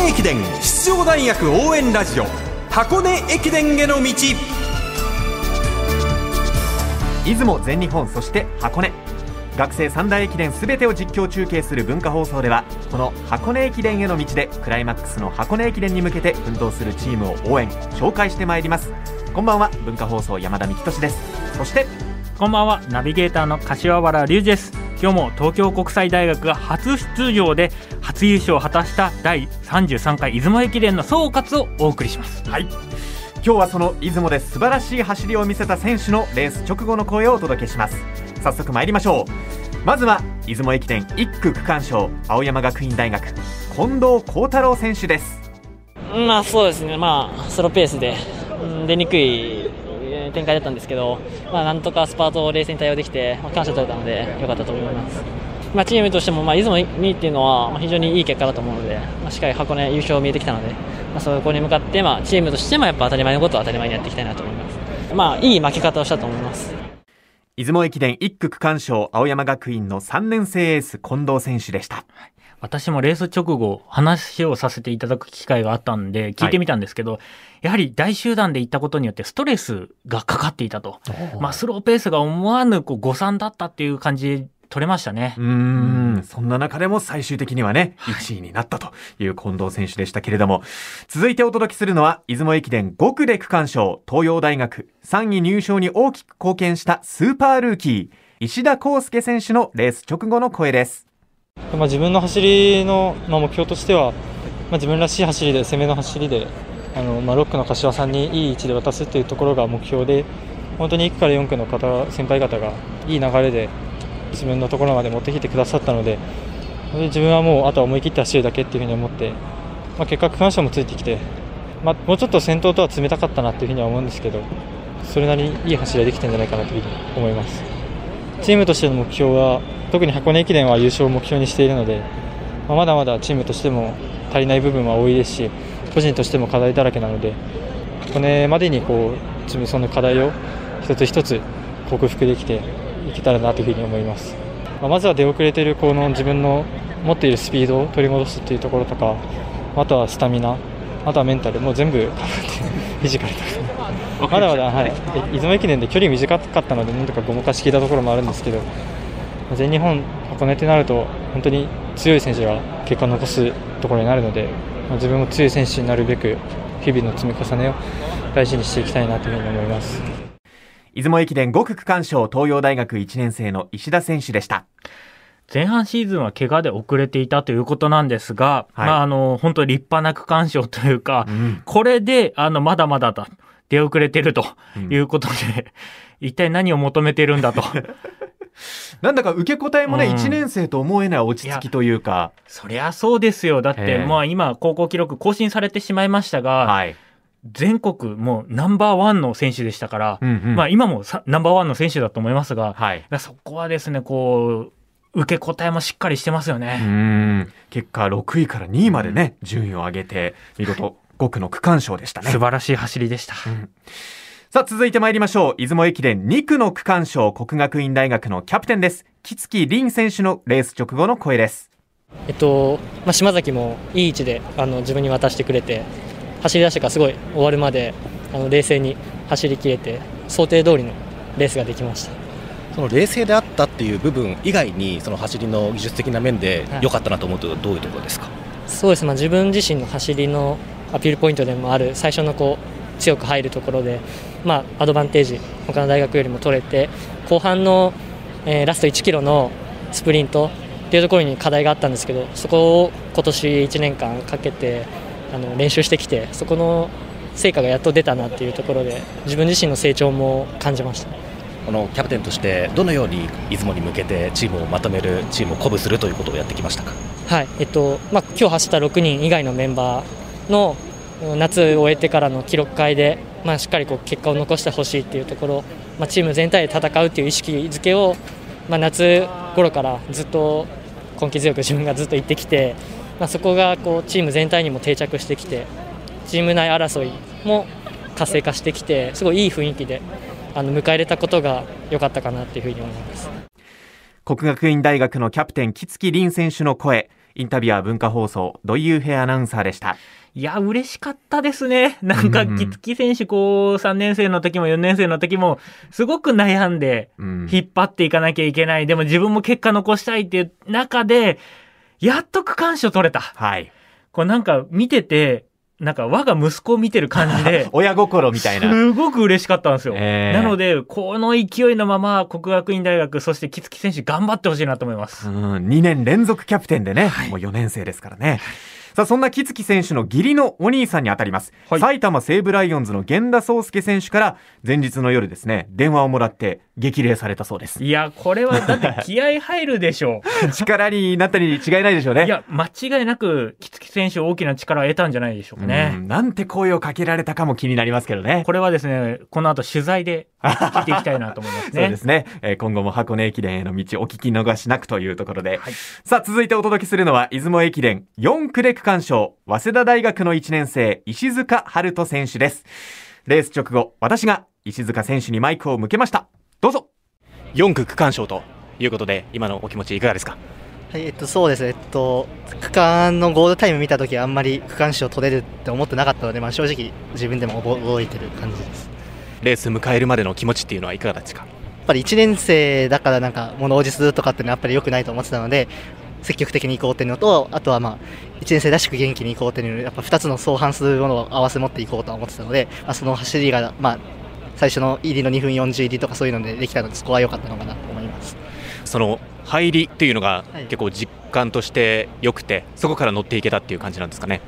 根駅伝出場大学応援ラジオ箱根駅伝への道。出雲全日本そして箱根。学生三大駅伝すべてを実況中継する文化放送ではこの箱根駅伝への道でクライマックスの箱根駅伝に向けて奮闘するチームを応援紹介してまいります。こんばんは文化放送山田美希俊です。そしてこんばんはナビゲーターの柏原隆二です。今日も東京国際大学が初出場で初優勝を果たした第33回出雲駅伝の総括をお送りします。はい。今日はその出雲で素晴らしい走りを見せた選手のレース直後の声をお届けします。早速参りましょう。まずは出雲駅伝1区区間賞青山学院大学近藤幸太郎選手です。まあそうですね、まあ、スローペースで出にくい展開だったんですけど、まあ、なんとかスパートを冷静に対応できて、まあ、感謝取れたので良かったと思います。まあ、チームとしても、まあ、出雲2位っていうのは非常にいい結果だと思うので、まあ、しっかり箱根優勝見えてきたので、まあ、そこに向かって、まあ、チームとしてもやっぱ当たり前のことは当たり前にやっていきたいなと思います。まあ、いい負け方をしたと思います。出雲駅伝1区区間賞青山学院の3年生エース近藤選手でした。私もレース直後話をさせていただく機会があったんで聞いてみたんですけど、はい、やはり大集団で行ったことによってストレスがかかっていたと。まあスローペースが思わぬこう誤算だったっていう感じ取れましたね。うん、そんな中でも最終的にはね、1位になったという近藤選手でしたけれども、続いてお届けするのは、出雲駅伝5区で区間賞、東洋大学、3位入賞に大きく貢献したスーパールーキー、石田康介選手のレース直後の声です。まあ、自分の走りの、まあ、目標としては、まあ、自分らしい走りで、攻めの走りで、あのまあ、6区の柏さんにいい位置で渡すというところが目標で、本当に1区から4区の方先輩方がいい流れで自分のところまで持ってきてくださったので、自分はもうあとは思い切って走るだけっていうふうに思って、まあ、結果、区間賞もついてきて、まあ、もうちょっと先頭とは冷たかったなというふうには思うんですけど、それなりにいい走りができてるんじゃないかなというふうに思います。チームとしての目標は特に箱根駅伝は優勝を目標にしているので、まあ、まだまだチームとしても足りない部分は多いですし個人としても課題だらけなので箱根までにこう自分その課題を一つ一つ克服できていけたらなというふうに思います、まあ、まずは出遅れているこの自分の持っているスピードを取り戻すというところとかあとはスタミナあとはメンタルもう全部フィジカルとかまだまだ、はい、出雲駅伝で距離短かったのでなんとかごまかしきたところもあるんですけど全日本、箱根ってなると本当に強い選手が結果を残すところになるので、まあ、自分も強い選手になるべく日々の積み重ねを大事にしていきたいなというふうに思います。出雲駅伝5区区間賞東洋大学1年生の石田選手でした。前半シーズンは怪我で遅れていたということなんですが、はい、まあ、あの本当に立派な区間賞というか、うん、これであのまだまだだ出遅れてるということで、うん、一体何を求めてるんだと。なんだか受け答えもね、うん、1年生と思えない落ち着きというか。そりゃそうですよ。だって、まあ今、高校記録更新されてしまいましたが、はい、全国もうナンバーワンの選手でしたから、うんうん、まあ今もナンバーワンの選手だと思いますが、はい、そこはですね、こう、受け答えもしっかりしてますよね。結果6位から2位までね、順位を上げて、見事5区の区間賞でしたね。素晴らしい走りでした。うんさあ、続いて参りましょう。出雲駅伝2区の区間賞、国学院大学のキャプテンです。木月凛選手のレース直後の声です。えっと、まあ、島崎もいい位置であの自分に渡してくれて、走り出してからすごい終わるまであの冷静に走り切れて、想定通りのレースができました。その冷静であったっていう部分以外に、その走りの技術的な面で良かったなと思うと、どういうところですか、はい、そうですね、まあ、自分自身の走りのアピールポイントでもある最初のこう強く入るところで、まあ、アドバンテージ他の大学よりも取れて後半の、えー、ラスト1キロのスプリントっていうところに課題があったんですけどそこを今年1年間かけてあの練習してきてそこの成果がやっと出たなっていうところで自分自身の成長も感じました。このキャプテンとしてどのように出雲に向けてチームをまとめるチームを鼓舞するということをやってきましたか、はいえっとまあ、今日走った6人以外のメンバーの夏を終えてからの記録会でまあ、しっかりこう結果を残してほしいっていうところ、まあ、チーム全体で戦うっていう意識づけを、まあ、夏頃からずっと根気強く自分がずっと言ってきて、まあ、そこがこうチーム全体にも定着してきてチーム内争いも活性化してきてすごいいい雰囲気であの迎え入れたことが良かったかなっていうふうに思います。国学院大学のキャプテン木月凛選手の声。インタビュアー文化放送土井優平アナウンサーでしたいや、嬉しかったですね。なんか、木月選手、こう、3年生の時も4年生の時も、すごく悩んで、引っ張っていかなきゃいけない。でも自分も結果残したいっていう中で、やっと区間賞取れた。はい。こうなんか見てて、なんか我が息子を見てる感じで 親心みたいな。すごく嬉しかったんですよ、えー、なのでこの勢いのまま国学院大学そして木月選手頑張ってほしいなと思います。うん2年連続キャプテンでね、はい、もう4年生ですからねさあそんな木月選手の義理のお兄さんにあたります、はい、埼玉西武ライオンズの源田壮介選手から前日の夜ですね電話をもらって激励されたそうです。いやこれはだって 気合入るでしょう。力になったに違いないでしょうね。いや間違いなく木月選手大きな力を得たんじゃないでしょうかね。なんて声をかけられたかも気になりますけどね。これはですねこの後取材で聞いていきたいなと思いますね。そうですね、えー、今後も箱根駅伝への道お聞き逃しなくというところで、はい、さあ続いてお届けするのは出雲駅伝4区で区間賞早稲田大学の1年生石塚春人選手です。レース直後私が石塚選手にマイクを向けました。どうぞ。4区区間賞ということで今のお気持ちいかがですか？はいえっと、そうですね、えっと、区間のゴールタイム見たとき、あんまり区間賞取れるって思ってなかったので、まあ、正直、自分でも覚えてる感じです。レース迎えるまでの気持ちっていうのはいかがですか？やっぱり1年生だから、なんか物おじするとかっていうのはやっぱり良くないと思ってたので、積極的に行こうっていうのと、あとはまあ、1年生らしく元気に行こうっていうのやっぱ2つの相反するものを合わせ持っていこうと思ってたので、まあ、その走りが、まあ、最初の入りの2分40入りとかそういうのでできたので、そこは良かったのかなと思います。その入りっていうのが結構実感として良くて、はい、そこから乗っていけたっていう感じなんですかね。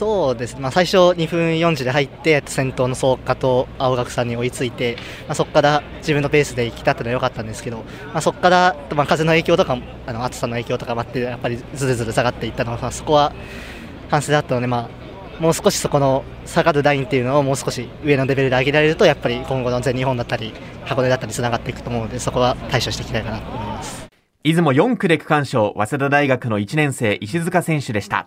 そうですね、まあ、最初2分40で入って先頭の創価と青学さんに追いついて、まあ、そこから自分のペースで行きたってのは良かったんですけど、まあ、そこから、まあ、風の影響とかあの暑さの影響とかもあってやっぱりずるずる下がっていったのは、まあ、そこは反省だったので、まあ、もう少しそこの下がるラインっていうのをもう少し上のレベルで上げられるとやっぱり今後の全日本だったり箱根だったりつながっていくと思うのでそこは対処していきたいかなと思います出雲4区で区間賞早稲田大学の1年生石塚選手でした。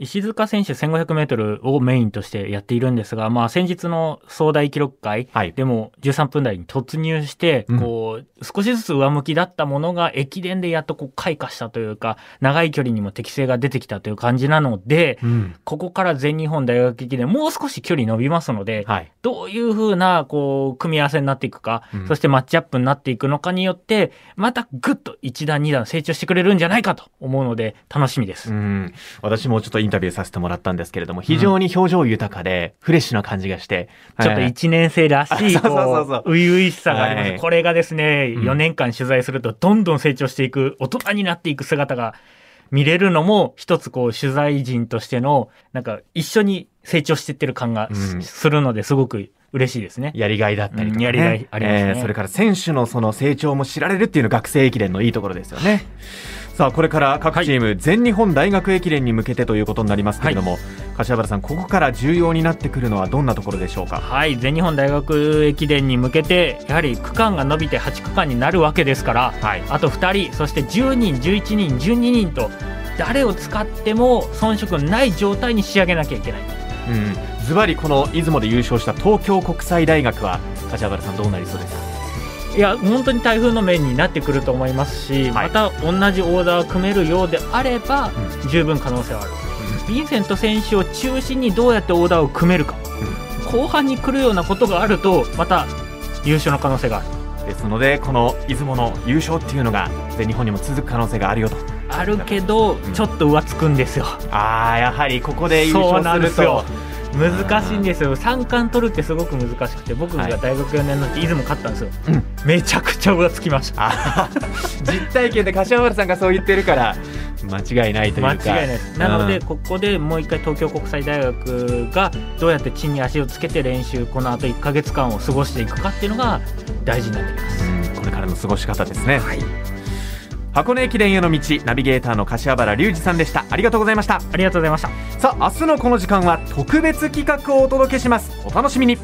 石塚選手1500メートルをメインとしてやっているんですが、まあ先日の総大記録会でも13分台に突入して、こう、少しずつ上向きだったものが駅伝でやっとこう開花したというか、長い距離にも適性が出てきたという感じなので、うん、ここから全日本大学駅伝もう少し距離伸びますので、はい、どういうふうな、こう、組み合わせになっていくか、うん、そしてマッチアップになっていくのかによって、またぐっと1段2段成長してくれるんじゃないかと思うので、楽しみです。私もちょっとンタビューさせてもらったんですけれども、非常に表情豊かで、フレッシュな感じがして、ちょっと1年生らしい、こう、初々しさがあります。はい、これがですね、4年間取材すると、どんどん成長していく、大人になっていく姿が見れるのも、一つこう、取材人としての、なんか、一緒に成長していってる感がするので、すごく嬉しいです。ね。やりがいだったりとか、ね、やりがいありますね、えー、それから選手のその成長も知られるっていうのが学生駅伝のいいところですよね。さあこれから各チーム、はい、全日本大学駅伝に向けてということになりますけれども、はい、柏原さんここから重要になってくるのはどんなところでしょうか？はい全日本大学駅伝に向けてやはり区間が伸びて8区間になるわけですから、はい、あと2人そして10人11人12人と誰を使っても遜色ない状態に仕上げなきゃいけない。うん、ズバリこの出雲で優勝した東京国際大学は柏原さんどうなりそうですか？いや本当に台風の面になってくると思いますし、はい、また同じオーダーを組めるようであれば、うん、十分可能性はある、うん、ヴィンセント選手を中心にどうやってオーダーを組めるか、うん、後半に来るようなことがあるとまた優勝の可能性がある。ですのでこの出雲の優勝っていうのが全日本にも続く可能性があるよと。あるけど、ちょっと浮つくんですよ。ああやはりここで優勝すると難しいんですよ。三冠取るってすごく難しくて僕が大学4年の時出雲勝ったんですよ、うん、めちゃくちゃ浮つきました。実体験で柏原さんがそう言ってるから間違いないというか。間違いないです。なのでここでもう一回東京国際大学がどうやって地に足をつけて練習このあと1か月間を過ごしていくかっていうのが大事になってきます、これからの過ごし方ですね。はい箱根駅伝への道ナビゲーターの柏原隆二さんでした。ありがとうございました。ありがとうございました。さあ明日のこの時間は特別企画をお届けします。お楽しみに